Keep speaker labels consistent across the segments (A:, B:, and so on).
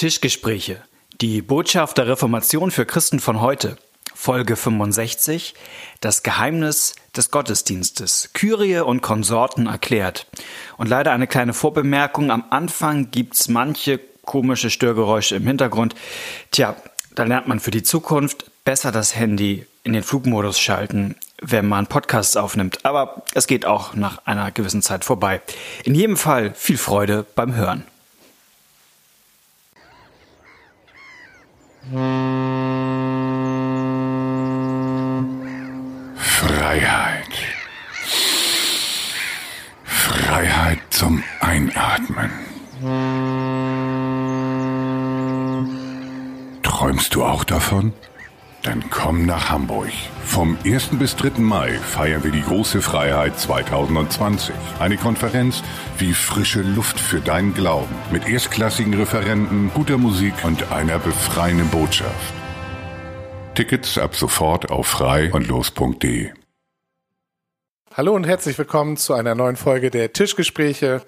A: Tischgespräche. Die Botschaft der Reformation für Christen von heute. Folge 65. Das Geheimnis des Gottesdienstes. Kyrie und Konsorten erklärt. Und leider eine kleine Vorbemerkung. Am Anfang gibt's manche komische Störgeräusche im Hintergrund. Tja, da lernt man für die Zukunft besser das Handy in den Flugmodus schalten, wenn man Podcasts aufnimmt. Aber es geht auch nach einer gewissen Zeit vorbei. In jedem Fall viel Freude beim Hören.
B: Freiheit. Freiheit zum Einatmen. Träumst du auch davon? Dann komm nach Hamburg. Vom 1. bis 3. Mai feiern wir die große Freiheit 2020. Eine Konferenz wie frische Luft für deinen Glauben. Mit erstklassigen Referenten, guter Musik und einer befreienden Botschaft. Tickets ab sofort auf frei und los.de.
C: Hallo und herzlich willkommen zu einer neuen Folge der Tischgespräche.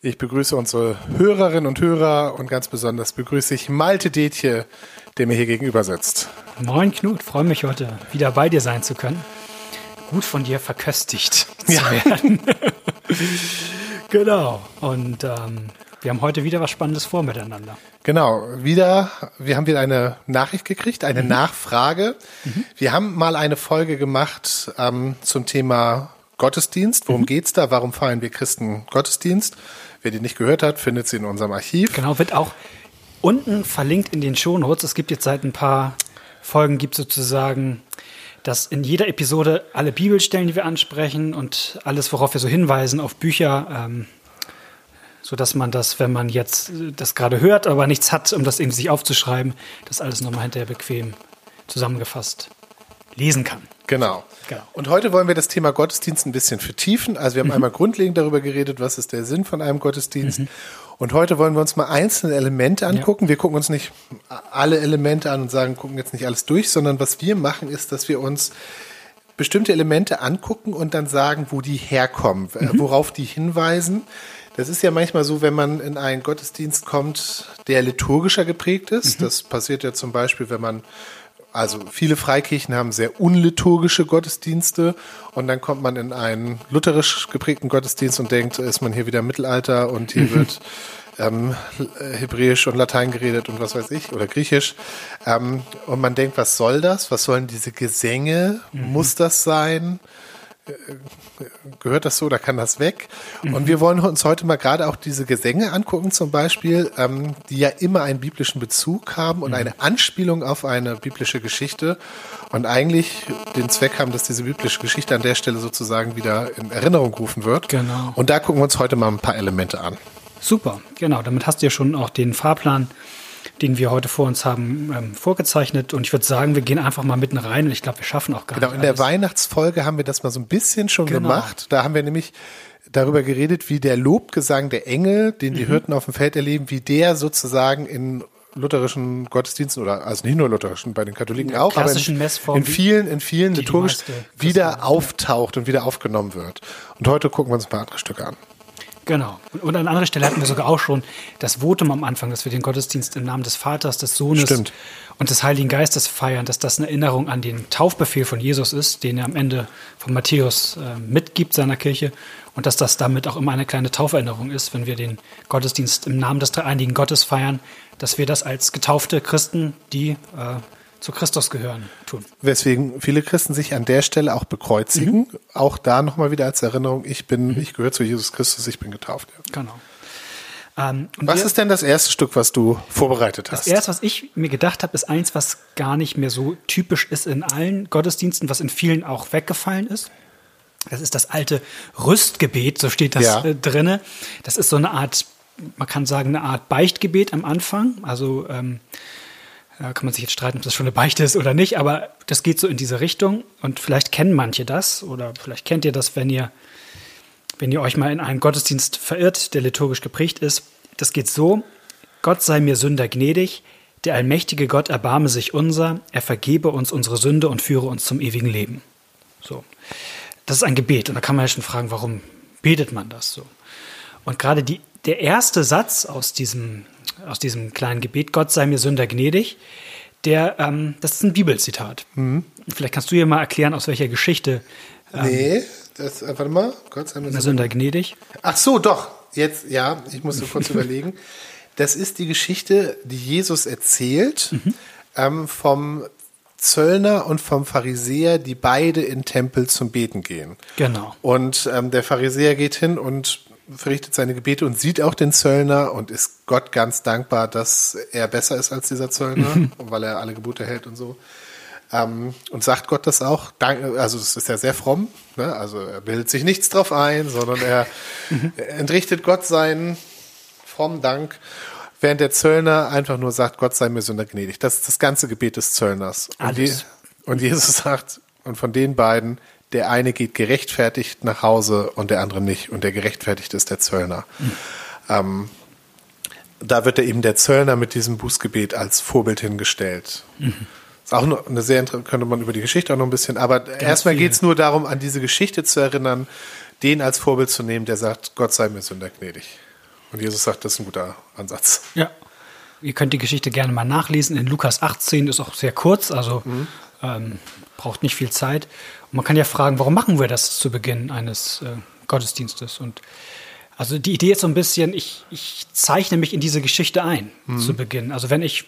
C: Ich begrüße unsere Hörerinnen und Hörer und ganz besonders begrüße ich Malte Detje, der mir hier gegenüber sitzt.
D: Moin Knut, freue mich heute wieder bei dir sein zu können. Gut von dir verköstigt zu
C: Ja.
D: werden. genau. Und ähm, wir haben heute wieder was Spannendes vor miteinander.
C: Genau, wieder, wir haben wieder eine Nachricht gekriegt, eine Nachfrage. Wir haben mal eine Folge gemacht ähm, zum Thema Gottesdienst. Worum geht's da? Warum feiern wir Christen Gottesdienst? Wer die nicht gehört hat, findet sie in unserem Archiv.
D: Genau, wird auch unten verlinkt in den Shownotes. Es gibt jetzt seit ein paar Folgen gibt sozusagen, dass in jeder Episode alle Bibelstellen, die wir ansprechen und alles, worauf wir so hinweisen, auf Bücher, ähm, so dass man das, wenn man jetzt äh, das gerade hört, aber nichts hat, um das irgendwie sich aufzuschreiben, das alles nochmal hinterher bequem zusammengefasst lesen kann.
C: Genau.
D: Genau.
C: Und heute wollen wir das Thema Gottesdienst ein bisschen vertiefen. Also wir haben einmal grundlegend darüber geredet, was ist der Sinn von einem Gottesdienst. Und heute wollen wir uns mal einzelne Elemente angucken. Wir gucken uns nicht alle Elemente an und sagen, gucken jetzt nicht alles durch, sondern was wir machen, ist, dass wir uns bestimmte Elemente angucken und dann sagen, wo die herkommen, äh, worauf die hinweisen. Das ist ja manchmal so, wenn man in einen Gottesdienst kommt, der liturgischer geprägt ist. Das passiert ja zum Beispiel, wenn man also viele Freikirchen haben sehr unliturgische Gottesdienste und dann kommt man in einen lutherisch geprägten Gottesdienst und denkt, ist man hier wieder im Mittelalter und hier wird ähm, Hebräisch und Latein geredet und was weiß ich oder Griechisch ähm, und man denkt, was soll das? Was sollen diese Gesänge? Muss das sein? Gehört das so oder kann das weg? Und wir wollen uns heute mal gerade auch diese Gesänge angucken, zum Beispiel, ähm, die ja immer einen biblischen Bezug haben und eine Anspielung auf eine biblische Geschichte und eigentlich den Zweck haben, dass diese biblische Geschichte an der Stelle sozusagen wieder in Erinnerung gerufen wird.
D: Genau.
C: Und da gucken wir uns heute mal ein paar Elemente an.
D: Super, genau. Damit hast du ja schon auch den Fahrplan, den wir heute vor uns haben, ähm, vorgezeichnet. Und ich würde sagen, wir gehen einfach mal mitten rein. Und ich glaube, wir schaffen auch gar
C: Genau,
D: nicht
C: in der. Weihnachtsfolge haben wir das mal so ein bisschen schon
D: Genau.
C: gemacht. Da haben wir nämlich darüber geredet, wie der Lobgesang der Engel, den
D: Mhm.
C: die Hirten auf dem Feld erleben, wie der sozusagen in lutherischen Gottesdiensten oder also nicht nur lutherischen, bei den Katholiken auch, aber in, in vielen, in vielen liturgisch wieder auftaucht und wieder aufgenommen wird. Und heute gucken wir uns ein paar andere Stücke an.
D: Genau. Und, an anderer Stelle hatten wir sogar auch schon das Votum am Anfang, dass wir den Gottesdienst im Namen des Vaters, des Sohnes
C: Stimmt.
D: und des Heiligen Geistes feiern, dass das eine Erinnerung an den Taufbefehl von Jesus ist, den er am Ende von Matthäus äh, mitgibt seiner Kirche und dass das damit auch immer eine kleine Tauferinnerung ist, wenn wir den Gottesdienst im Namen des dreieinigen Gottes feiern, dass wir das als getaufte Christen, die äh, zu Christus gehören, tun.
C: Weswegen viele Christen sich an der Stelle auch bekreuzigen. Auch da nochmal wieder als Erinnerung, ich bin, ich gehöre zu Jesus Christus, ich bin getauft. Ja.
D: Genau. Ähm,
C: Was
D: wir-
C: ist denn das erste Stück, was du vorbereitet hast?
D: Das erste, was ich mir gedacht habe, ist eins, was gar nicht mehr so typisch ist in allen Gottesdiensten, was in vielen auch weggefallen ist. Das ist das alte Rüstgebet, so steht das
C: Ja.
D: äh, drinne. Das ist so eine Art, man kann sagen, eine Art Beichtgebet am Anfang. Also ähm, da kann man sich jetzt streiten, ob das schon eine Beichte ist oder nicht, aber das geht so in diese Richtung. Und vielleicht kennen manche das oder vielleicht kennt ihr das, wenn ihr wenn ihr euch mal in einen Gottesdienst verirrt, der liturgisch geprägt ist. Das geht so: Gott sei mir Sünder gnädig, der allmächtige Gott erbarme sich unser, er vergebe uns unsere Sünde und führe uns zum ewigen Leben. So. Das ist ein Gebet. Und da kann man ja schon fragen, warum betet man das so? Und gerade die, der erste Satz aus diesem aus diesem kleinen Gebet, Gott sei mir Sünder gnädig, der, ähm, das ist ein Bibelzitat.
C: Mhm.
D: Vielleicht kannst du dir mal erklären, aus welcher Geschichte
C: nee, das, warte mal, Gott sei mir
D: der
C: Sünder
D: Sünder gnädig.
C: Ach so, doch. Jetzt, ja, ich musste kurz überlegen. Das ist die Geschichte, die Jesus erzählt ähm, vom Zöllner und vom Pharisäer, die beide in den Tempel zum Beten gehen.
D: Genau.
C: Und ähm, der Pharisäer geht hin und verrichtet seine Gebete und sieht auch den Zöllner und ist Gott ganz dankbar, dass er besser ist als dieser Zöllner, weil er alle Gebote hält und so. Ähm, und sagt Gott das auch? Also es ist ja sehr fromm, ne? also er bildet sich nichts drauf ein, sondern er entrichtet Gott seinen frommen Dank, während der Zöllner einfach nur sagt, Gott sei mir Sünder gnädig. Das ist das ganze Gebet des Zöllners. Und,
D: Alles.
C: und Jesus sagt, und von den beiden, der eine geht gerechtfertigt nach Hause und der andere nicht. Und der gerechtfertigt ist der Zöllner. Ähm, da wird er eben der Zöllner mit diesem Bußgebet als Vorbild hingestellt. Ist auch noch eine sehr könnte man über die Geschichte auch noch ein bisschen, aber erstmal
D: viel.
C: geht es nur darum, an diese Geschichte zu erinnern, den als Vorbild zu nehmen, der sagt, Gott sei mir Sünder gnädig. Und Jesus sagt, das ist ein guter Ansatz.
D: Ja. Ihr könnt die Geschichte gerne mal nachlesen. In Lukas 18 ist auch sehr kurz, also ähm, braucht nicht viel Zeit. Und man kann ja fragen, warum machen wir das zu Beginn eines äh, Gottesdienstes? Und also die Idee ist so ein bisschen, ich, ich zeichne mich in diese Geschichte ein zu Beginn. Also wenn ich,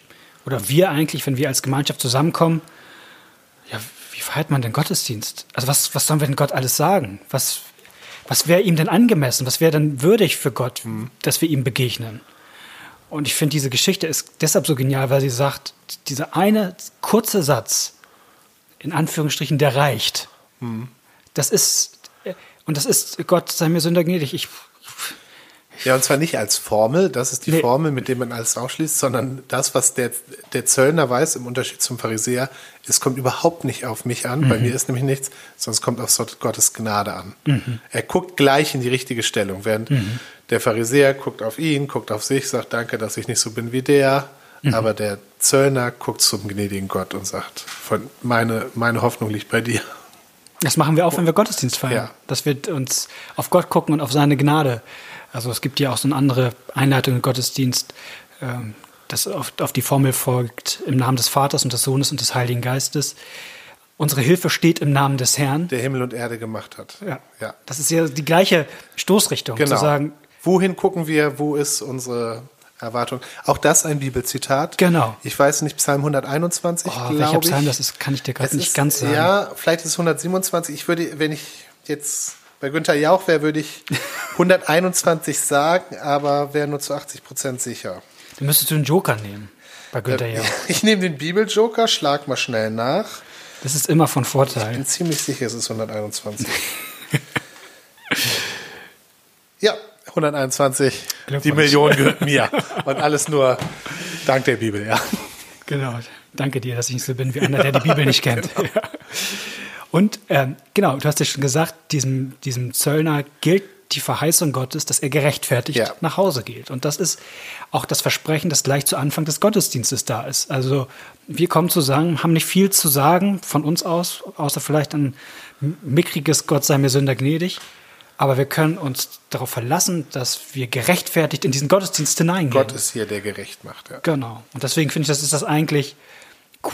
D: oder wir eigentlich, wenn wir als Gemeinschaft zusammenkommen, ja, wie feiert man denn Gottesdienst? Also was, was sollen wir denn Gott alles sagen? Was, was wäre ihm denn angemessen? Was wäre denn würdig für Gott, dass wir ihm begegnen? Und ich finde, diese Geschichte ist deshalb so genial, weil sie sagt, dieser eine kurze Satz, in Anführungsstrichen, der reicht. Das ist, äh, und das ist, Gott sei mir Sünder gnädig. Ich,
C: Ja, und zwar nicht als Formel, das ist die
D: Nee.
C: Formel, mit der man alles ausschließt, sondern das, was der, der Zöllner weiß, im Unterschied zum Pharisäer, es kommt überhaupt nicht auf mich an, bei mir ist nämlich nichts, sondern es kommt auf Gottes Gnade an. Er guckt gleich in die richtige Stellung, während der Pharisäer guckt auf ihn, guckt auf sich, sagt, danke, dass ich nicht so bin wie der, aber der Zöllner guckt zum gnädigen Gott und sagt, von, meine, meine Hoffnung liegt bei dir.
D: das machen wir auch, wenn wir Gottesdienst feiern.
C: Ja.
D: Dass wir uns auf Gott gucken und auf seine Gnade. Also es gibt ja auch so eine andere Einleitung im Gottesdienst, ähm, das auf, auf die Formel folgt, im Namen des Vaters und des Sohnes und des Heiligen Geistes. Unsere Hilfe steht im Namen des Herrn.
C: Der Himmel und Erde gemacht hat.
D: Ja.
C: ja.
D: Das ist ja die gleiche Stoßrichtung,
C: Genau.
D: zu sagen,
C: Wohin gucken wir? Wo ist unsere Erwartung? Auch das ein Bibelzitat.
D: Genau.
C: Ich weiß nicht, Psalm 121,
D: oh,
C: glaube
D: welcher
C: ich.
D: Psalm das ist, kann ich dir gerade nicht
C: ist,
D: ganz sagen.
C: Ja, vielleicht ist es 127. Ich würde, wenn ich jetzt bei Günther Jauch wäre, würde ich 121 sagen, aber wäre nur zu 80 Prozent sicher.
D: Dann müsstest du einen Joker nehmen bei Günther Jauch.
C: Ich nehme den Bibeljoker, schlag mal schnell nach.
D: Das ist immer von
C: Ich
D: Vorteil.
C: bin ziemlich sicher, es ist 121. ja, 121. Die. Million gehört mir. Und alles nur dank der Bibel, ja.
D: Genau. Danke dir, dass ich nicht so bin wie einer, der die Bibel nicht kennt. Ja. Und ähm, genau, du hast ja schon gesagt, diesem, diesem Zöllner gilt die Verheißung Gottes, dass er gerechtfertigt
C: Ja.
D: nach Hause geht. Und das ist auch das Versprechen, das gleich zu Anfang des Gottesdienstes da ist. Also wir kommen zusammen, haben nicht viel zu sagen von uns aus, außer vielleicht ein mickriges Gott sei mir Sünder gnädig. Aber wir können uns darauf verlassen, dass wir gerechtfertigt in diesen Gottesdienst hineingehen.
C: Gott ist hier, der gerecht macht. Ja.
D: Genau. Und deswegen finde ich, das ist das eigentlich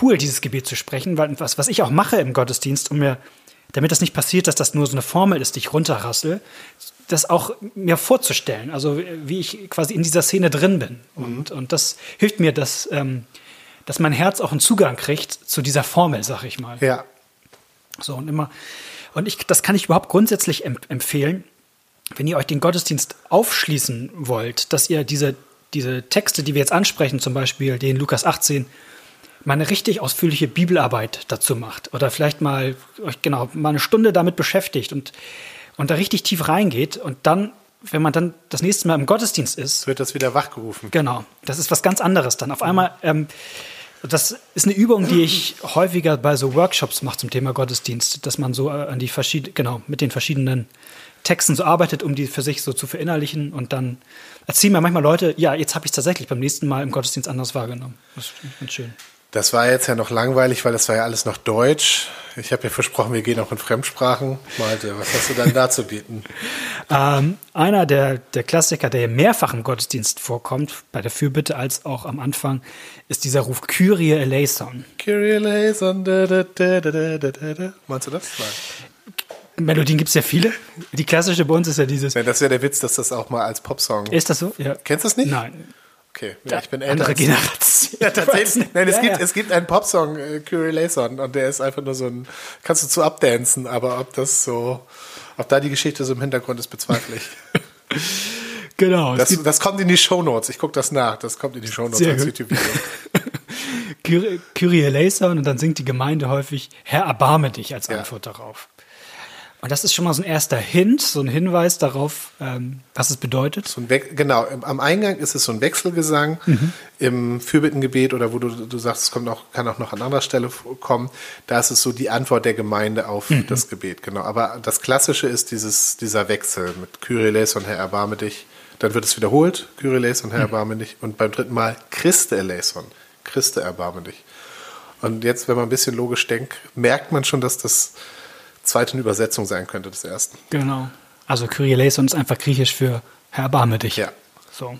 D: cool, dieses Gebet zu sprechen, weil was, was ich auch mache im Gottesdienst, um mir, damit das nicht passiert, dass das nur so eine Formel ist, die ich runterrassel, das auch mir vorzustellen, also wie ich quasi in dieser Szene drin bin. Und, und das hilft mir, dass, ähm, dass mein Herz auch einen Zugang kriegt zu dieser Formel, sag ich mal.
C: ja.
D: So und immer. Und ich, das kann ich überhaupt grundsätzlich em empfehlen, wenn ihr euch den Gottesdienst aufschließen wollt, dass ihr diese, diese Texte, die wir jetzt ansprechen, zum Beispiel den Lukas 18, mal eine richtig ausführliche Bibelarbeit dazu macht. Oder vielleicht mal euch genau mal eine Stunde damit beschäftigt und, und da richtig tief reingeht und dann, wenn man dann das nächste Mal im Gottesdienst ist,
C: Wird das wieder wachgerufen.
D: Genau, das ist was ganz anderes dann. Auf einmal, ähm, das ist eine Übung, die ich häufiger bei so Workshops mache zum Thema Gottesdienst, dass man so äh, an die verschiedenen, genau, mit den verschiedenen Texten so arbeitet, um die für sich so zu verinnerlichen und dann erzählen mir manchmal Leute, ja, jetzt habe ich es tatsächlich beim nächsten Mal im Gottesdienst anders wahrgenommen. Das ist ganz schön.
C: Das war jetzt ja noch langweilig, weil das war ja alles noch Deutsch. Ich habe ja versprochen, wir gehen auch in Fremdsprachen. Malte, was hast du dann da zu bieten?
D: Ähm, einer der, der Klassiker, der mehrfach im Gottesdienst vorkommt, bei der Fürbitte als auch am Anfang, ist dieser Ruf Kyrie eleison.
C: Kyrie eleison. Da, da, da, da, da, da. Meinst du das? Nein.
D: Melodien gibt es ja viele. Die klassische bei uns ist ja dieses.
C: Ja, das wäre der Witz, dass das auch mal als Popsong.
D: Ist das so?
C: Ja. Kennst du das nicht?
D: Nein.
C: Okay, ja, ich bin älter.
D: Andere Generation.
C: Ja, tatsächlich. Nein, es,
D: Ja,
C: gibt,
D: ja.
C: es gibt einen Popsong, äh, Kyrie Eleison, und der ist einfach nur so ein, kannst du zu abdancen, aber ob das so, ob da die Geschichte so im Hintergrund ist, bezweifle ich.
D: Genau.
C: Das, das kommt in die Shownotes. Ich gucke das nach. Das kommt in die Shownotes
D: Sehr
C: als. YouTube-Video.
D: Kyrie eleison und dann singt die Gemeinde häufig Herr, erbarme dich als. Antwort darauf. Und das ist schon mal so ein erster Hint, so ein Hinweis darauf, ähm, was es bedeutet.
C: So genau, am Eingang ist es so ein Wechselgesang im Fürbittengebet oder wo du, du sagst, es kommt auch, kann auch noch an anderer Stelle kommen. Da ist es so die Antwort der Gemeinde auf das Gebet, genau. Aber das Klassische ist dieses, dieser Wechsel mit Kyrie eleison, Herr, erbarme dich. Dann wird es wiederholt, Kyrie eleison, Herr, erbarme dich. Und beim dritten Mal Christe eleison, Christe, erbarme dich. Und jetzt, wenn man ein bisschen logisch denkt, merkt man schon, dass das zweite eine Übersetzung sein könnte des ersten.
D: Genau. Also Kyrie eleison ist einfach griechisch für Herr, erbarme dich.
C: Ja.
D: So.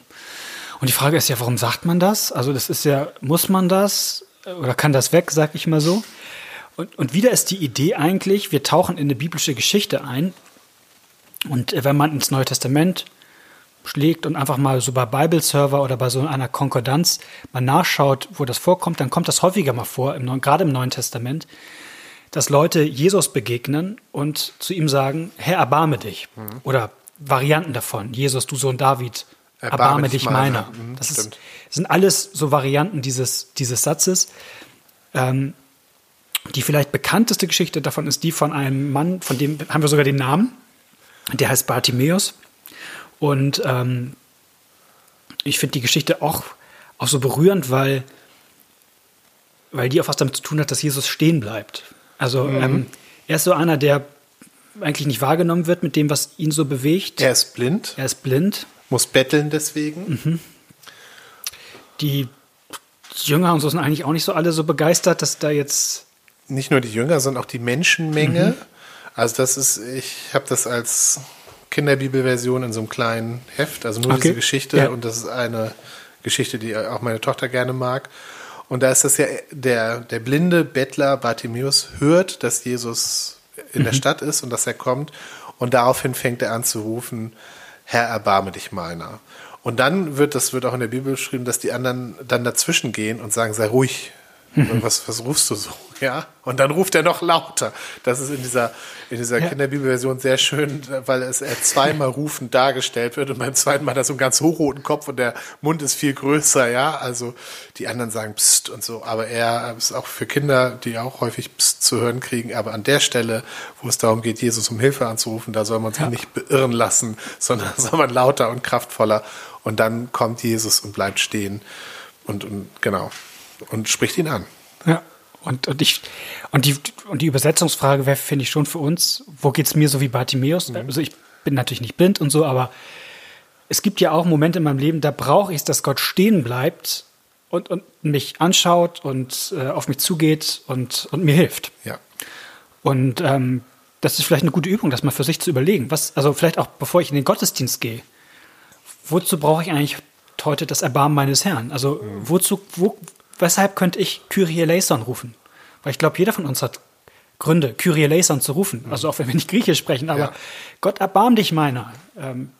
D: Und die Frage ist ja, warum sagt man das? Also das ist ja, muss man das oder kann das weg, sag ich mal so. Und, und wieder ist die Idee eigentlich, wir tauchen in eine biblische Geschichte ein. Und äh, wenn man ins Neue Testament schlägt und einfach mal so bei Bible-Server oder bei so einer Konkordanz mal nachschaut, wo das vorkommt, dann kommt das häufiger mal vor, im gerade im Neuen Testament, dass Leute Jesus begegnen und zu ihm sagen, Herr, erbarme dich. Oder Varianten davon, Jesus, du Sohn David, erbarme, dich meiner.
C: Mhm,
D: Das ist, sind alles so Varianten dieses, dieses Satzes. Ähm, die vielleicht bekannteste Geschichte davon ist die von einem Mann, von dem haben wir sogar den Namen. Der heißt Bartimäus. Und ähm, ich finde die Geschichte auch, auch so berührend, weil, weil die auch was damit zu tun hat, dass Jesus stehen bleibt. Also
C: Mhm.
D: ähm, er ist so einer, der eigentlich nicht wahrgenommen wird mit dem, was ihn so bewegt.
C: Er ist blind,
D: Er ist blind.
C: muss betteln deswegen.
D: Die Jünger und so sind eigentlich auch nicht so alle so begeistert, dass da jetzt
C: Nicht nur die Jünger, sondern auch die Menschenmenge. Also das ist, ich habe das als Kinderbibelversion in so einem kleinen Heft, also nur
D: Okay.
C: diese Geschte
D: Ja.
C: und das ist eine Geschichte, die auch meine Tochter gerne mag. Und da ist das ja, der, der blinde Bettler Bartimäus hört, dass Jesus in der Stadt ist und dass er kommt und daraufhin fängt er an zu rufen, Herr, erbarme dich meiner. Und dann wird, das wird auch in der Bibel beschrieben, dass die anderen dann dazwischen gehen und sagen, sei ruhig. Was, was rufst du so? Ja. Und dann ruft er noch lauter. Das ist in dieser, in dieser
D: Ja.
C: Kinderbibelversion sehr schön, weil es er zweimal rufend dargestellt wird und beim zweiten Mal hat er so einen ganz hochroten Kopf und der Mund ist viel größer, ja. Also die anderen sagen Psst und so, aber er ist auch für Kinder, die auch häufig Psst zu hören kriegen, aber an der Stelle, wo es darum geht, Jesus um Hilfe anzurufen, da soll man sich
D: Ja.
C: nicht beirren lassen, sondern soll man lauter und kraftvoller und dann kommt Jesus und bleibt stehen und, und genau und spricht ihn an.
D: Ja. Und, und, ich, und, die, und die Übersetzungsfrage wäre, finde ich, schon für uns, wo geht es mir so wie Bartimäus? Also ich bin natürlich nicht blind und so, aber es gibt ja auch Momente in meinem Leben, da brauche ich es, dass Gott stehen bleibt und, und mich anschaut und äh, auf mich zugeht und, und mir hilft.
C: Ja.
D: Und ähm, das ist vielleicht eine gute Übung, das mal für sich zu überlegen. Was, also vielleicht auch bevor ich in den Gottesdienst gehe, wozu brauche ich eigentlich heute das Erbarmen meines Herrn? Also wozu, wo, weshalb könnte ich Kyrie eleison rufen? Weil ich glaube, jeder von uns hat Gründe, Kyrie eleison zu rufen. Also auch wenn wir nicht Griechisch sprechen, aber
C: Ja.
D: Gott erbarm dich meiner. Ähm,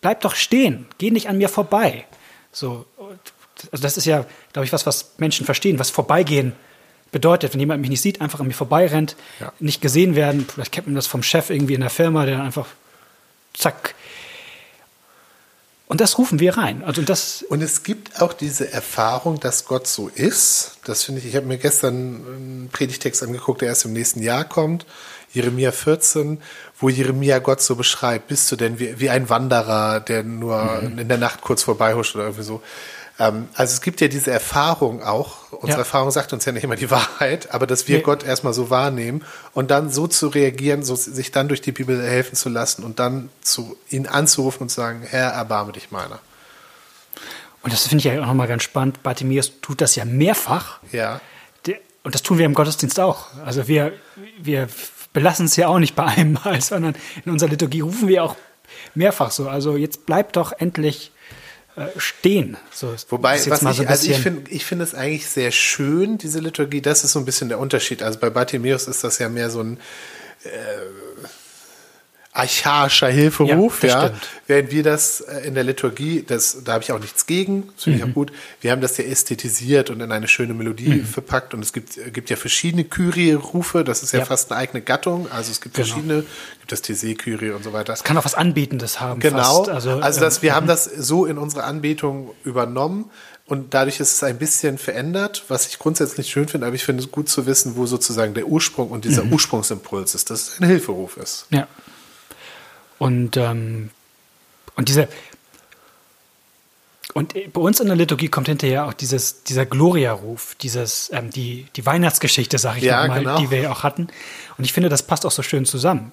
D: bleib doch stehen, geh nicht an mir vorbei. So, also das ist ja, glaube ich, was, was Menschen verstehen, was vorbeigehen bedeutet. Wenn jemand mich nicht sieht, einfach an mir vorbeirennt,
C: Ja.
D: nicht gesehen werden. Vielleicht kennt man das vom Chef irgendwie in der Firma, der dann einfach zack. Und das rufen wir rein. Also das,
C: Und es gibt auch diese Erfahrung, dass Gott so ist. Das finde ich, ich habe mir gestern einen Predigtext angeguckt, der erst im nächsten Jahr kommt. Jeremia 14, wo Jeremia Gott so beschreibt. Bist du denn wie, wie ein Wanderer, der nur in der Nacht kurz vorbeihuscht oder irgendwie so? Ähm, also es gibt ja diese Erfahrung auch. Unsere
D: Ja.
C: Erfahrung sagt uns ja nicht immer die Wahrheit, aber dass wir
D: Nee.
C: Gott erstmal so wahrnehmen und dann so zu reagieren, so sich dann durch die Bibel helfen zu lassen und dann zu ihn anzurufen und zu sagen, Herr, erbarme dich meiner.
D: Und das finde ich ja auch nochmal ganz spannend. Bartimäus tut das ja mehrfach.
C: Ja.
D: Und das tun wir im Gottesdienst auch. Also wir, wir belassen es ja auch nicht bei einem Mal, sondern in unserer Liturgie rufen wir auch mehrfach so. Also jetzt bleibt doch endlich stehen. So,
C: Wobei, was ich,
D: so
C: also ich finde ich finde es eigentlich sehr schön, diese Liturgie. Das ist so ein bisschen der Unterschied. Also bei Bartimäus ist das ja mehr so ein äh, archaischer Hilferuf,
D: Ja,
C: ja. Während wir das äh, in der Liturgie, das, da habe ich auch nichts gegen, das finde
D: Mhm.
C: ich auch gut. Wir haben das ja ästhetisiert und in eine schöne Melodie
D: Mhm.
C: verpackt und es gibt, äh, gibt ja verschiedene Kyrie-Rufe, das ist ja,
D: Ja.
C: fast eine eigene Gattung. Also es gibt
D: Genau.
C: verschiedene, gibt das TC-Kyrie und so weiter.
D: kann auch was Anbetendes haben.
C: Genau.
D: Fast.
C: Also,
D: Also,
C: dass
D: ähm,
C: wir haben das so in unsere Anbetung übernommen und dadurch ist es ein bisschen verändert, was ich grundsätzlich schön finde, aber ich finde es gut zu wissen, wo sozusagen der Ursprung und dieser
D: Mhm.
C: Ursprungsimpuls ist, dass es ein Hilferuf ist.
D: Ja. Und, ähm, und diese. Und bei uns in der Liturgie kommt hinterher auch dieses, dieser Gloria-Ruf, dieses, ähm, die, die Weihnachtsgeschichte, sag ich
C: Ja,
D: mal,
C: genau.
D: die wir ja auch hatten. Und ich finde, das passt auch so schön zusammen.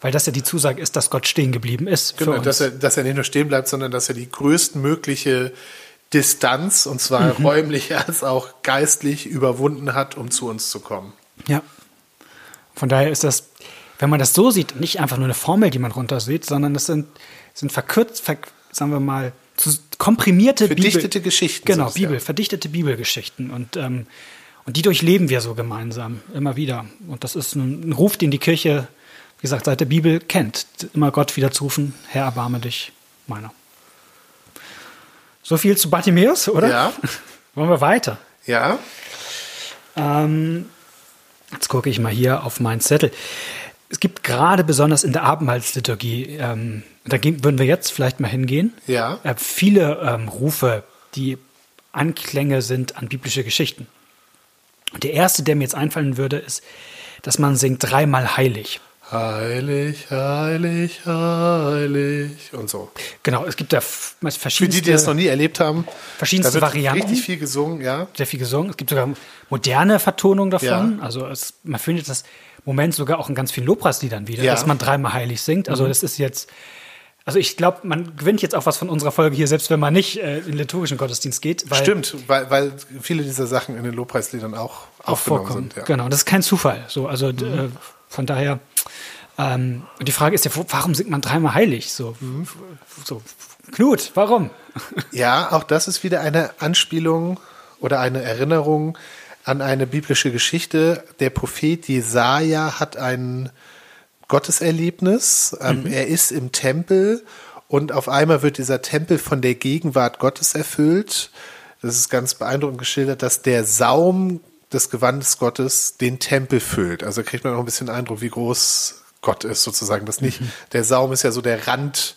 D: Weil das ja die Zusage ist, dass Gott stehen geblieben ist.
C: Genau, dass er, dass er nicht nur stehen bleibt, sondern dass er die größtmögliche Distanz, und zwar
D: Mhm.
C: räumlich als auch geistlich, überwunden hat, um zu uns zu kommen.
D: Ja. Von daher ist das, wenn man das so sieht, nicht einfach nur eine Formel, die man runtersieht, sondern es sind, sind verkürzt, ver, sagen wir mal, zu, komprimierte
C: Verdichtete
D: Bibel,
C: Geschichten
D: Genau,
C: es, ja.
D: Bibel, verdichtete Bibelgeschichten. Und, ähm, und die durchleben wir so gemeinsam, immer wieder. Und das ist ein, ein Ruf, den die Kirche, wie gesagt, seit der Bibel kennt. Immer Gott wieder zu rufen, Herr, erbarme dich, meiner. So viel zu Bartimäus, oder?
C: Ja.
D: Wollen wir weiter?
C: Ja,
D: Ähm, jetzt gucke ich mal hier auf meinen Zettel. Es gibt gerade besonders in der Abendmahlsliturgie, ähm, da würden wir jetzt vielleicht mal hingehen,
C: Ja.
D: äh, viele ähm, Rufe, die Anklänge sind an biblische Geschichten. Und der erste, der mir jetzt einfallen würde, ist, dass man singt dreimal heilig.
C: heilig, heilig, heilig und so.
D: Genau, es gibt da f-
C: Für die, die das noch nie erlebt haben,
D: verschiedenste
C: da wird
D: Varianten.
C: richtig viel gesungen, ja.
D: sehr viel gesungen. Es gibt sogar moderne Vertonungen davon.
C: Ja.
D: Also es, man findet das Moment sogar auch in ganz vielen Lobpreisliedern wieder,
C: Ja. Mhm.
D: dass man dreimal heilig singt. Also das ist jetzt, also ich glaube, man gewinnt jetzt auch was von unserer Folge hier, selbst wenn man nicht äh, in den liturgischen Gottesdienst geht. Weil
C: Stimmt, weil, weil viele dieser Sachen in den Lobpreisliedern auch,
D: auch vorkommt.
C: sind. Ja. Mhm.
D: Genau, das ist kein Zufall. So, also d- äh, von daher. Ähm, und die Frage ist ja, warum singt man dreimal heilig? So,
C: Mhm.
D: so Knut, warum?
C: ja, auch das ist wieder eine Anspielung oder eine Erinnerung an eine biblische Geschichte. Der Prophet Jesaja hat ein Gotteserlebnis. Ähm, Er ist im Tempel und auf einmal wird dieser Tempel von der Gegenwart Gottes erfüllt. Das ist ganz beeindruckend geschildert, dass der Saum des Gewandes Gottes den Tempel füllt. Also kriegt man auch ein bisschen Eindruck, wie groß Gott ist sozusagen. Das nicht, der Saum ist ja so der Rand,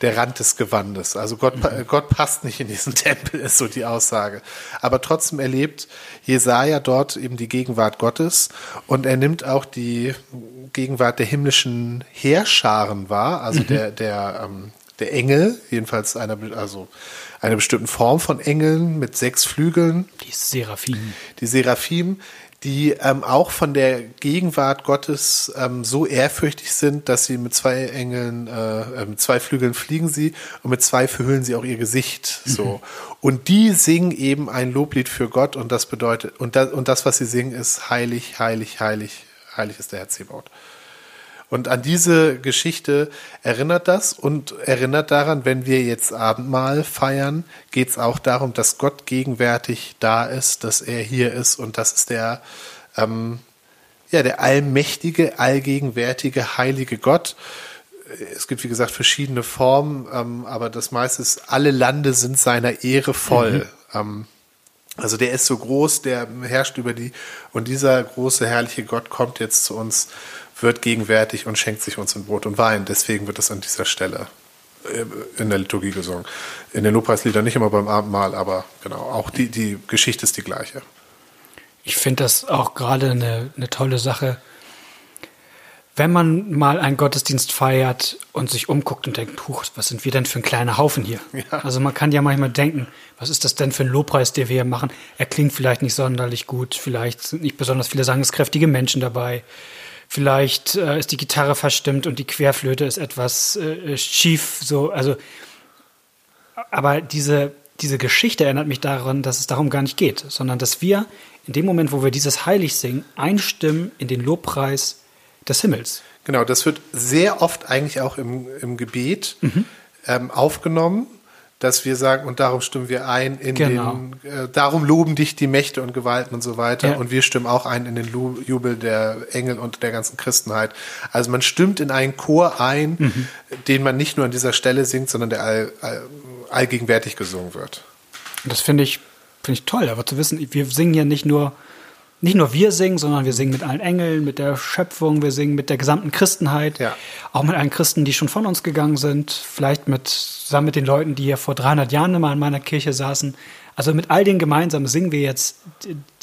C: der Rand des Gewandes. Also Gott, pa- Gott passt nicht in diesen Tempel, ist so die Aussage. Aber trotzdem erlebt Jesaja dort eben die Gegenwart Gottes und er nimmt auch die Gegenwart der himmlischen Heerscharen wahr, also der, der, ähm, der Engel, jedenfalls einer, also einer bestimmten Form von Engeln mit sechs Flügeln,
D: Die Seraphim.
C: die Seraphim, die ähm, auch von der Gegenwart Gottes ähm, so ehrfürchtig sind, dass sie mit zwei Engeln, äh, mit zwei Flügeln fliegen sie und mit zwei verhüllen sie auch ihr Gesicht. So und die singen eben ein Loblied für Gott und das bedeutet und das, und das, was sie singen, ist heilig, heilig, heilig, heilig ist der Herr Zebaut. Und an diese Geschichte erinnert das und erinnert daran, wenn wir jetzt Abendmahl feiern, geht es auch darum, dass Gott gegenwärtig da ist, dass er hier ist und das ist der, ähm, ja, der allmächtige, allgegenwärtige, heilige Gott. Es gibt, wie gesagt, verschiedene Formen, ähm, aber das meiste ist, alle Lande sind seiner Ehre voll. Ähm, also der ist so groß, der herrscht über die und dieser große, herrliche Gott kommt jetzt zu uns, wird gegenwärtig und schenkt sich uns in Brot und Wein. Deswegen wird das an dieser Stelle äh, in der Liturgie gesungen. In den Lobpreisliedern nicht immer beim Abendmahl, aber genau, auch die, die Geschichte ist die gleiche.
D: Ich finde das auch gerade eine, eine tolle Sache, wenn man mal einen Gottesdienst feiert und sich umguckt und denkt, huch, was sind wir denn für ein kleiner Haufen hier?
C: Ja.
D: Also man kann ja manchmal denken, was ist das denn für ein Lobpreis, den wir hier machen? Er klingt vielleicht nicht sonderlich gut, vielleicht sind nicht besonders viele sangeskräftige Menschen dabei. Vielleicht äh, ist die Gitarre verstimmt und die Querflöte ist etwas äh, schief, so, also aber diese, diese Geschichte erinnert mich daran, dass es darum gar nicht geht, sondern dass wir in dem Moment, wo wir dieses Heilig singen, einstimmen in den Lobpreis des Himmels.
C: Genau, das wird sehr oft eigentlich auch im, im Gebet mhm. ähm, aufgenommen, dass wir sagen, und darum stimmen wir ein in genau. den, äh, darum loben dich die Mächte und Gewalten und so weiter. Ja. Und wir stimmen auch ein in den Jubel der Engel und der ganzen Christenheit. Also man stimmt in einen Chor ein, mhm. den man nicht nur an dieser Stelle singt, sondern der all, all, allgegenwärtig gesungen wird.
D: Das finde ich, finde ich toll, aber zu wissen, wir singen ja nicht nur nicht nur wir singen, sondern wir singen mit allen Engeln, mit der Schöpfung, wir singen mit der gesamten Christenheit, ja. auch mit allen Christen, die schon von uns gegangen sind, vielleicht mit, zusammen mit den Leuten, die hier vor 300 Jahren immer in meiner Kirche saßen. Also mit all denen gemeinsam singen wir jetzt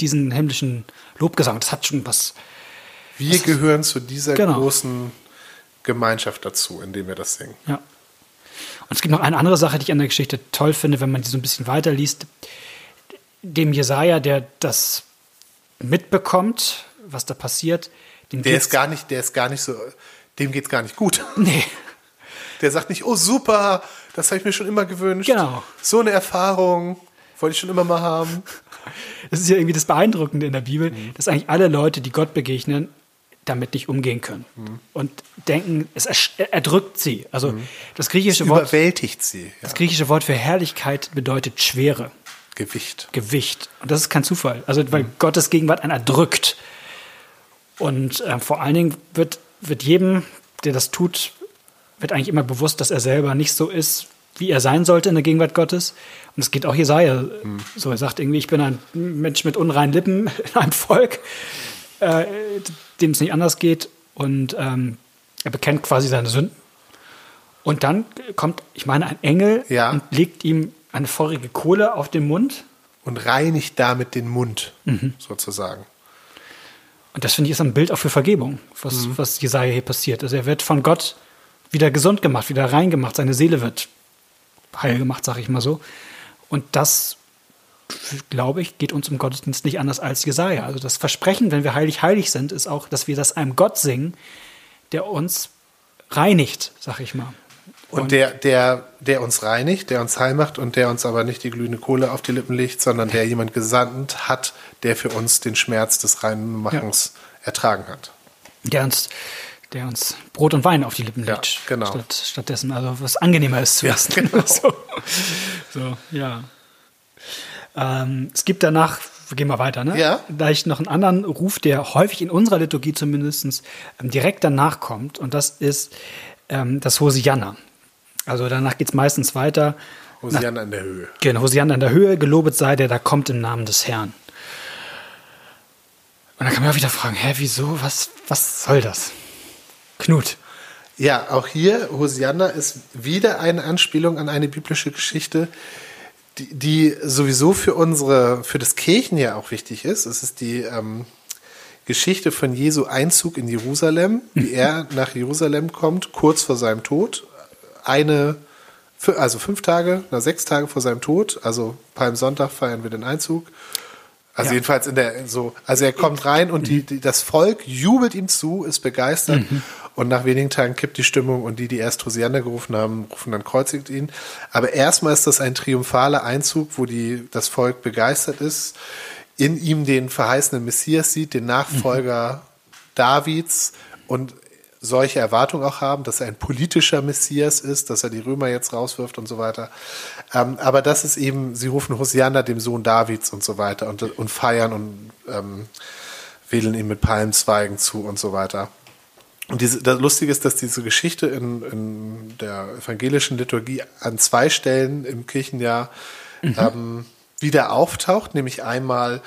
D: diesen himmlischen Lobgesang. Das hat schon was.
C: Wir was gehören zu dieser genau. großen Gemeinschaft dazu, indem wir das singen.
D: Ja. Und es gibt noch eine andere Sache, die ich an der Geschichte toll finde, wenn man die so ein bisschen weiterliest. Dem Jesaja, der das mitbekommt, was da passiert.
C: der ist gar nicht, der ist gar nicht so, dem geht's gar nicht gut. Nee. Der sagt nicht, oh super, das habe ich mir schon immer gewünscht.
D: Genau.
C: So eine Erfahrung wollte ich schon immer mal haben.
D: Das ist ja irgendwie das Beeindruckende in der Bibel, mhm. dass eigentlich alle Leute, die Gott begegnen, damit nicht umgehen können mhm. und denken, es erdrückt sie. Also mhm. das griechische
C: es
D: Wort
C: überwältigt sie. Ja.
D: Das griechische Wort für Herrlichkeit bedeutet Schwere.
C: Gewicht.
D: Gewicht. Und das ist kein Zufall. Also, weil mhm. Gottes Gegenwart einen erdrückt. Und äh, vor allen Dingen wird, wird jedem, der das tut, wird eigentlich immer bewusst, dass er selber nicht so ist, wie er sein sollte in der Gegenwart Gottes. Und es geht auch Jesaja mhm. so. Er sagt irgendwie, ich bin ein Mensch mit unreinen Lippen in einem Volk, äh, dem es nicht anders geht. Und ähm, er bekennt quasi seine Sünden. Und dann kommt, ich meine, ein Engel ja. und legt ihm eine feurige Kohle auf den Mund.
C: Und reinigt damit den Mund, mhm. sozusagen.
D: Und das finde ich ist ein Bild auch für Vergebung, was, mhm. was Jesaja hier passiert. Also er wird von Gott wieder gesund gemacht, wieder reingemacht, seine Seele wird heil gemacht, sage ich mal so. Und das, glaube ich, geht uns im Gottesdienst nicht anders als Jesaja. Also das Versprechen, wenn wir heilig, heilig sind, ist auch, dass wir das einem Gott singen, der uns reinigt, sag ich mal.
C: Und der, der, der uns reinigt, der uns heil macht und der uns aber nicht die glühende Kohle auf die Lippen legt, sondern der jemand gesandt hat, der für uns den Schmerz des Reinmachens ja. ertragen hat.
D: Der uns, der uns Brot und Wein auf die Lippen legt.
C: Ja, genau.
D: Statt, stattdessen, also was angenehmer ist zu essen. Ja, genau. so. so, ja. Ähm, es gibt danach, wir gehen mal weiter, ne?
C: Ja.
D: Da ich noch einen anderen Ruf, der häufig in unserer Liturgie zumindest ähm, direkt danach kommt, und das ist ähm, das Hosianna. Also danach geht es meistens weiter.
C: Hosianna an der Höhe.
D: Genau, Hosianna an der Höhe, gelobet sei der, da kommt im Namen des Herrn. Und dann kann man auch wieder fragen, hä, wieso, was, was soll das? Knut.
C: Ja, auch hier, Hosianna ist wieder eine Anspielung an eine biblische Geschichte, die, die sowieso für unsere, für das Kirchenjahr auch wichtig ist. Es ist die ähm, Geschichte von Jesu Einzug in Jerusalem, wie er nach Jerusalem kommt, kurz vor seinem Tod eine, also fünf Tage, na, sechs Tage vor seinem Tod, also Palmsonntag feiern wir den Einzug. Also ja. jedenfalls in der so, also er kommt rein und die, die, das Volk jubelt ihm zu, ist begeistert mhm. und nach wenigen Tagen kippt die Stimmung und die, die erst Hosiander gerufen haben, rufen dann kreuzigt ihn. Aber erstmal ist das ein triumphaler Einzug, wo die das Volk begeistert ist, in ihm den verheißenen Messias sieht, den Nachfolger mhm. Davids und solche Erwartungen auch haben, dass er ein politischer Messias ist, dass er die Römer jetzt rauswirft und so weiter. Ähm, aber das ist eben, sie rufen Hosianna, dem Sohn Davids und so weiter und, und feiern und ähm, wedeln ihm mit Palmzweigen zu und so weiter. Und diese, das Lustige ist, dass diese Geschichte in, in der evangelischen Liturgie an zwei Stellen im Kirchenjahr mhm. ähm, wieder auftaucht, nämlich einmal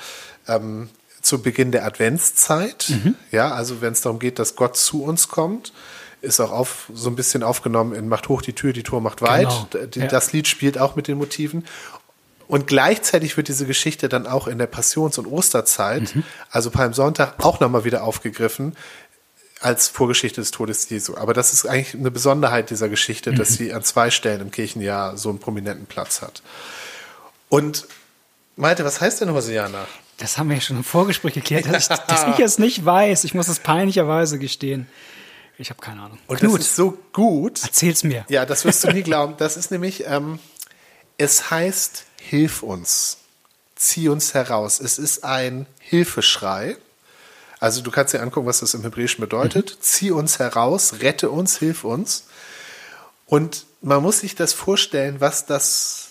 C: ähm, zu Beginn der Adventszeit. Mhm. Ja, also wenn es darum geht, dass Gott zu uns kommt, ist auch auf, so ein bisschen aufgenommen in Macht hoch die Tür, die Tor macht weit. Genau. Das ja. Lied spielt auch mit den Motiven. Und gleichzeitig wird diese Geschichte dann auch in der Passions- und Osterzeit, mhm. also Palmsonntag, auch nochmal wieder aufgegriffen als Vorgeschichte des Todes Jesu. Aber das ist eigentlich eine Besonderheit dieser Geschichte, mhm. dass sie an zwei Stellen im Kirchenjahr so einen prominenten Platz hat. Und Malte, was heißt denn Hosiana?
D: Das haben wir ja schon im Vorgespräch geklärt, dass ich, dass ich es nicht weiß. Ich muss es peinlicherweise gestehen. Ich habe keine Ahnung.
C: Und Knut, das ist so gut.
D: Erzähl's mir.
C: Ja, das wirst du nie glauben. Das ist nämlich, ähm, es heißt Hilf uns, zieh uns heraus. Es ist ein Hilfeschrei. Also du kannst dir angucken, was das im Hebräischen bedeutet. Mhm. Zieh uns heraus, rette uns, hilf uns. Und man muss sich das vorstellen, was das,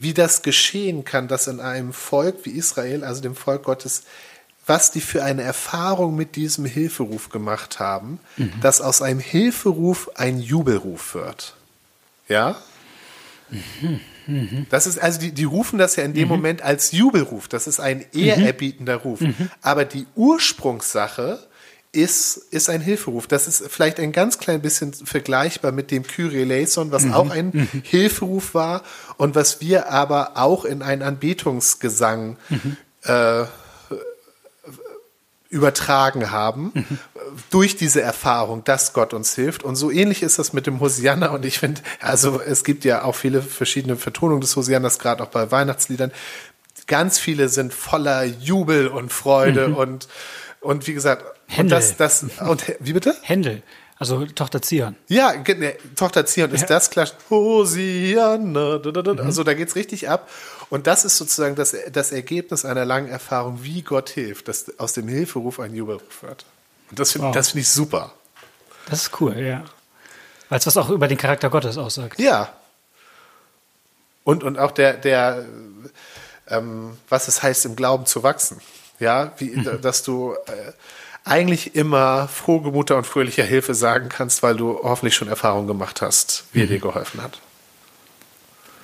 C: wie das geschehen kann, dass in einem Volk wie Israel, also dem Volk Gottes, was die für eine Erfahrung mit diesem Hilferuf gemacht haben, mhm. dass aus einem Hilferuf ein Jubelruf wird. Ja? Mhm. Mhm. Das ist also, die, die rufen das ja in dem mhm. Moment als Jubelruf. Das ist ein ehrerbietender Ruf. Mhm. Aber die Ursprungssache ist, ist ein Hilferuf. Das ist vielleicht ein ganz klein bisschen vergleichbar mit dem Kyrie eleison, was mhm. auch ein mhm. Hilferuf war und was wir aber auch in einen Anbetungsgesang mhm. äh, übertragen haben mhm. durch diese Erfahrung, dass Gott uns hilft. Und so ähnlich ist das mit dem Hosianna. Und ich finde, also es gibt ja auch viele verschiedene Vertonungen des Hosiannas, gerade auch bei Weihnachtsliedern. Ganz viele sind voller Jubel und Freude mhm. und und wie gesagt,
D: Händel.
C: und das, das, und wie bitte?
D: Händel. Also Tochter Zion.
C: Ja, ne, Tochter Zion ist ja. das klar. Hosianna. Mhm. Also da geht's richtig ab. Und das ist sozusagen das, das Ergebnis einer langen Erfahrung, wie Gott hilft, dass aus dem Hilferuf ein Jubelruf wird. Und das finde wow. find ich super.
D: Das ist cool, ja. Weil es was auch über den Charakter Gottes aussagt.
C: Ja. Und, und auch der, der ähm, was es heißt, im Glauben zu wachsen. Ja, wie, mhm. dass du äh, eigentlich immer frohgemuter und fröhlicher Hilfe sagen kannst, weil du hoffentlich schon Erfahrung gemacht hast, wie er dir mhm. geholfen hat.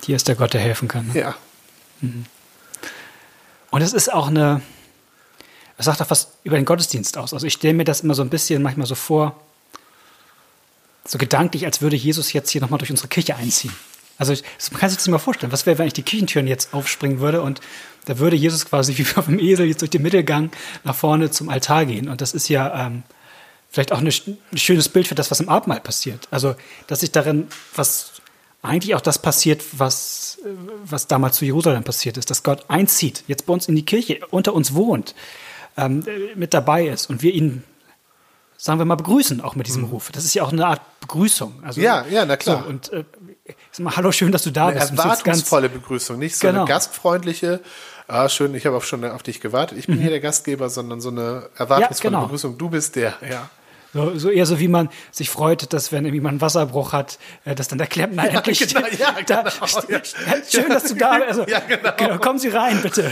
D: Hier ist der Gott, der helfen kann.
C: Ne? Ja.
D: Mhm. Und es ist auch eine, es sagt auch was über den Gottesdienst aus. Also ich stelle mir das immer so ein bisschen manchmal so vor, so gedanklich, als würde Jesus jetzt hier nochmal durch unsere Kirche einziehen. Also ich, man kann sich das mal vorstellen. Was wäre, wenn ich die Kirchentüren jetzt aufspringen würde und da würde Jesus quasi wie auf dem Esel jetzt durch den Mittelgang nach vorne zum Altar gehen. Und das ist ja ähm, vielleicht auch ein schönes Bild für das, was im Abendmahl passiert. Also, dass sich darin was eigentlich auch das passiert, was, äh, was damals zu Jerusalem passiert ist, dass Gott einzieht, jetzt bei uns in die Kirche, unter uns wohnt, ähm, mit dabei ist und wir ihn sagen wir mal, begrüßen, auch mit diesem mhm. Ruf. Das ist ja auch eine Art Begrüßung.
C: Also, ja, ja, na klar.
D: So, und äh, sag mal, hallo, schön, dass du da
C: eine
D: bist.
C: Eine erwartungsvolle Begrüßung, nicht so genau. eine gastfreundliche, ah, schön, ich habe auch schon auf dich gewartet, ich bin mhm. hier der Gastgeber, sondern so eine erwartungsvolle ja, genau. Begrüßung, du bist der, ja.
D: So, so, eher so, wie man sich freut, dass wenn jemand einen Wasserbruch hat, äh, dass dann der Klempner ja, endlich genau, ja, da, genau, Schön, dass du da bist. Also, ja, genau. genau. Kommen Sie rein, bitte.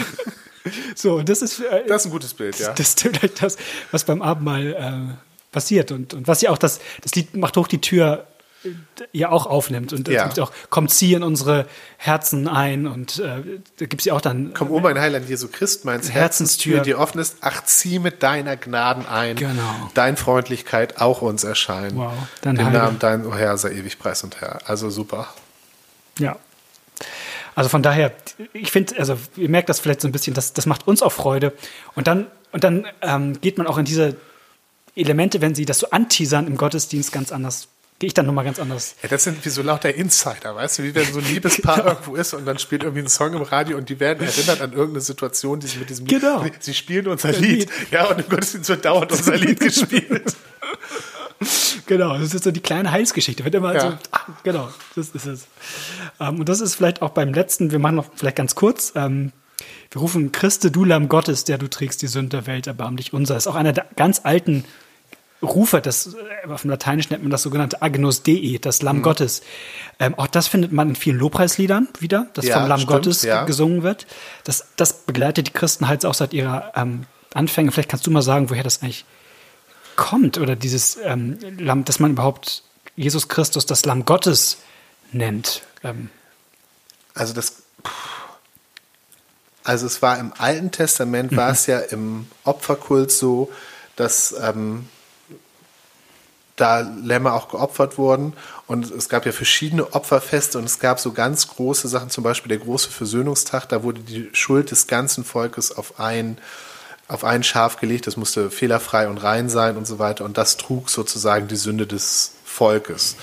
D: So, das ist.
C: Äh, das ist ein gutes Bild, ja.
D: Das ist vielleicht das, was beim Abendmahl äh, passiert. Und, und was ja auch das, das Lied macht hoch die Tür äh, ja auch aufnimmt. Und ja. auch kommt sie in unsere Herzen ein und äh, da gibt es ja auch dann
C: komm um mein Heiland Jesu Christ meins Herzenstür. Die offen ist. Ach zieh mit deiner Gnaden ein.
D: Genau.
C: Dein Freundlichkeit auch uns erscheinen.
D: Wow.
C: Dann den Namen dein oh Herr sei ewig preis und Herr. Also super.
D: Ja. Also von daher ich finde also ihr merkt das vielleicht so ein bisschen das das macht uns auch Freude. Und dann und dann ähm, geht man auch in diese Elemente, wenn sie das so anteasern im Gottesdienst, ganz anders gehe ich dann nochmal ganz anders.
C: Ja, das sind wie so lauter Insider, weißt du, wie wenn so ein Liebespaar genau. irgendwo ist und dann spielt irgendwie ein Song im Radio und die werden erinnert an irgendeine Situation, die sie mit diesem
D: genau.
C: Lied, sie spielen unser Lied. Lied. Ja, und im Gottesdienst wird dauernd unser Lied gespielt.
D: genau, das ist so die kleine Heilsgeschichte. Wird immer ja. so, ah, genau, das ist es. Ähm, und das ist vielleicht auch beim letzten, wir machen noch vielleicht ganz kurz, ähm, wir rufen Christe, du Lamm Gottes, der du trägst die Sünde der Welt, erbarm dich unser. Das ist auch einer der ganz alten Rufe, das, äh, auf dem Lateinischen nennt man das sogenannte Agnus Dei, das Lamm mhm. Gottes. Ähm, auch das findet man in vielen Lobpreisliedern wieder, das ja, vom Lamm stimmt, Gottes ja. gesungen wird. Das, das begleitet die Christen halt auch seit ihrer ähm, Anfänge. Vielleicht kannst du mal sagen, woher das eigentlich kommt oder dieses ähm, Lamm, dass man überhaupt Jesus Christus das Lamm Gottes nennt. Ähm.
C: Also das also es war im Alten Testament, mhm. war es ja im Opferkult so, dass ähm, da Lämmer auch geopfert wurden. Und es gab ja verschiedene Opferfeste und es gab so ganz große Sachen, zum Beispiel der große Versöhnungstag, da wurde die Schuld des ganzen Volkes auf ein, auf ein Schaf gelegt, das musste fehlerfrei und rein sein und so weiter. Und das trug sozusagen die Sünde des Volkes.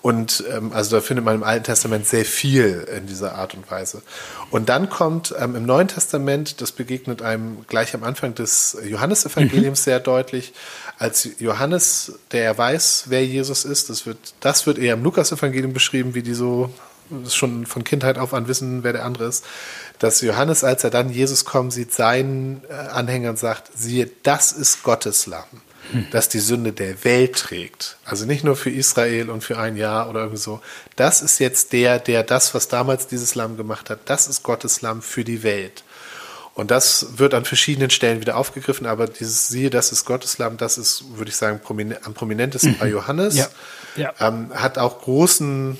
C: Und ähm, also da findet man im Alten Testament sehr viel in dieser Art und Weise. Und dann kommt ähm, im Neuen Testament, das begegnet einem gleich am Anfang des Johannesevangeliums mhm. sehr deutlich, als Johannes, der weiß, wer Jesus ist, das wird, das wird eher im Lukasevangelium beschrieben, wie die so schon von Kindheit auf an wissen, wer der andere ist, dass Johannes, als er dann Jesus kommen sieht, seinen äh, Anhängern sagt, siehe, das ist Gottes Lamm. Das die Sünde der Welt trägt. Also nicht nur für Israel und für ein Jahr oder irgendwie so. Das ist jetzt der, der das, was damals dieses Lamm gemacht hat, das ist Gottes Lamm für die Welt. Und das wird an verschiedenen Stellen wieder aufgegriffen, aber dieses siehe, das ist Gottes Lamm, das ist, würde ich sagen, am prominentesten mhm. bei Johannes. Ja. Ja. Ähm, hat auch großen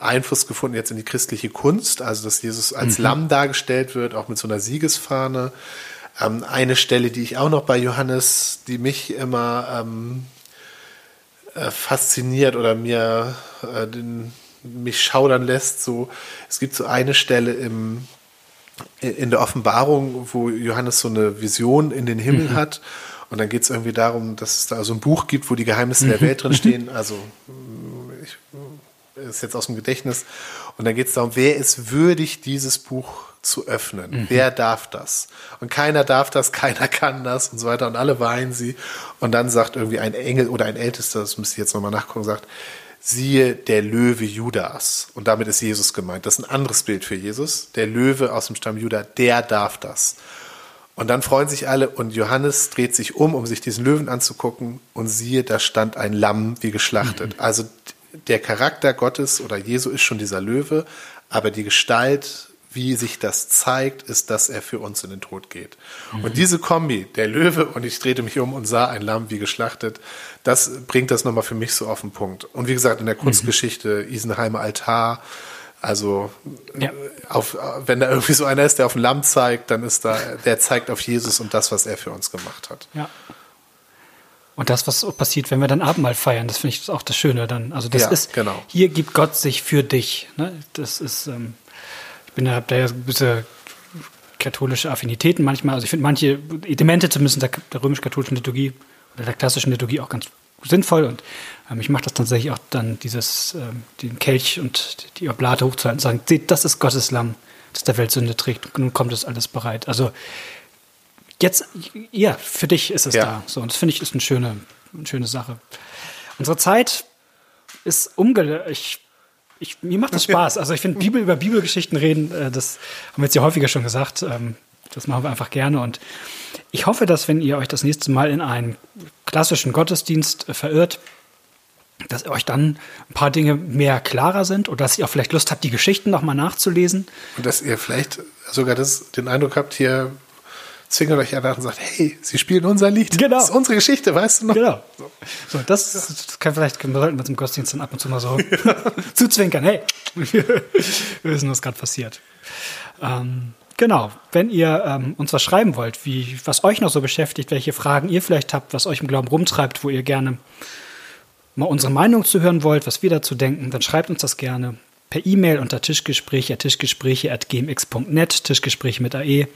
C: Einfluss gefunden jetzt in die christliche Kunst, also dass Jesus als mhm. Lamm dargestellt wird, auch mit so einer Siegesfahne. Ähm, eine Stelle, die ich auch noch bei Johannes, die mich immer ähm, äh, fasziniert oder mir äh, den, mich schaudern lässt, so es gibt so eine Stelle im in der Offenbarung, wo Johannes so eine Vision in den Himmel mhm. hat. Und dann geht es irgendwie darum, dass es da so ein Buch gibt, wo die Geheimnisse mhm. der Welt drin stehen. Also ich, ist jetzt aus dem Gedächtnis. Und dann geht es darum, wer ist würdig, dieses Buch zu öffnen? Mhm. Wer darf das? Und keiner darf das, keiner kann das und so weiter. Und alle weinen sie. Und dann sagt irgendwie ein Engel oder ein Ältester, das müsste ich jetzt nochmal nachgucken, sagt, siehe der Löwe Judas. Und damit ist Jesus gemeint. Das ist ein anderes Bild für Jesus. Der Löwe aus dem Stamm Juda, der darf das. Und dann freuen sich alle und Johannes dreht sich um, um sich diesen Löwen anzugucken und siehe, da stand ein Lamm wie geschlachtet. Mhm. Also der Charakter Gottes oder Jesu ist schon dieser Löwe, aber die Gestalt, wie sich das zeigt, ist, dass er für uns in den Tod geht. Mhm. Und diese Kombi, der Löwe und ich drehte mich um und sah ein Lamm wie geschlachtet, das bringt das nochmal für mich so auf den Punkt. Und wie gesagt, in der Kunstgeschichte, mhm. Isenheimer Altar, also ja. auf, wenn da irgendwie so einer ist, der auf ein Lamm zeigt, dann ist da, der zeigt auf Jesus und das, was er für uns gemacht hat.
D: Ja. Und das, was passiert, wenn wir dann Abendmahl feiern, das finde ich auch das Schöne dann. Also das ja, ist, genau. hier gibt Gott sich für dich. Ne? Das ist, ähm, ich bin da, habe da ja ein bisschen katholische Affinitäten manchmal. Also ich finde manche Elemente zumindest der, der römisch-katholischen Liturgie oder der klassischen Liturgie auch ganz sinnvoll und ähm, ich mache das tatsächlich auch dann dieses, ähm, den Kelch und die Oblate hochzuhalten und sagen, seht, das ist Gottes Lamm, das der Welt Sünde trägt nun kommt es alles bereit. Also jetzt, ja, für dich ist es ja. da. So, und das finde ich ist eine schöne, eine schöne Sache. Unsere Zeit ist umge... Ich, ich, mir macht das Spaß. Also ich finde, Bibel über Bibelgeschichten reden, äh, das haben wir jetzt ja häufiger schon gesagt. Ähm, das machen wir einfach gerne. Und ich hoffe, dass wenn ihr euch das nächste Mal in einen klassischen Gottesdienst äh, verirrt, dass euch dann ein paar Dinge mehr klarer sind oder dass ihr auch vielleicht Lust habt, die Geschichten nochmal nachzulesen.
C: Und dass ihr vielleicht sogar das, den Eindruck habt, hier zwingert euch einer und sagt, hey, sie spielen unser Lied.
D: Genau.
C: Das ist unsere Geschichte, weißt du noch?
D: Genau. So, das, das kann vielleicht, sollten wir zum Gottesdienst dann ab und zu mal so zuzwinkern. Hey, wir wissen, was gerade passiert. Ähm, genau. Wenn ihr ähm, uns was schreiben wollt, wie, was euch noch so beschäftigt, welche Fragen ihr vielleicht habt, was euch im Glauben rumtreibt, wo ihr gerne mal unsere Meinung zu hören wollt, was wir dazu denken, dann schreibt uns das gerne per E-Mail unter tischgespräche, tischgespräche at gmx.net, Tischgespräche mit AE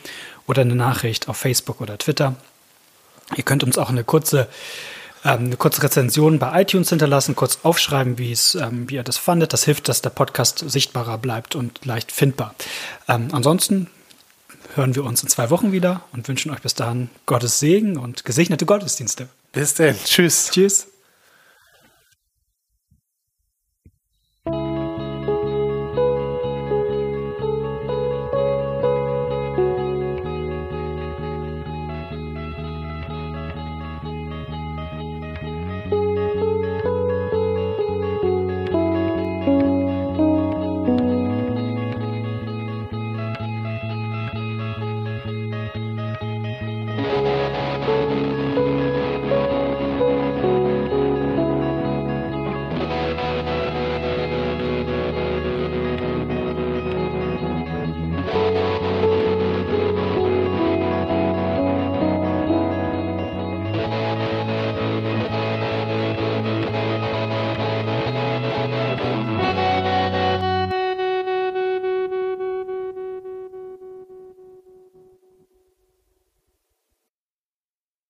D: oder eine Nachricht auf Facebook oder Twitter. Ihr könnt uns auch eine kurze, ähm, eine kurze Rezension bei iTunes hinterlassen, kurz aufschreiben, wie, es, ähm, wie ihr das fandet. Das hilft, dass der Podcast sichtbarer bleibt und leicht findbar. Ähm, ansonsten hören wir uns in zwei Wochen wieder und wünschen euch bis dahin Gottes Segen und gesegnete Gottesdienste.
C: Bis dann. Tschüss.
D: Tschüss.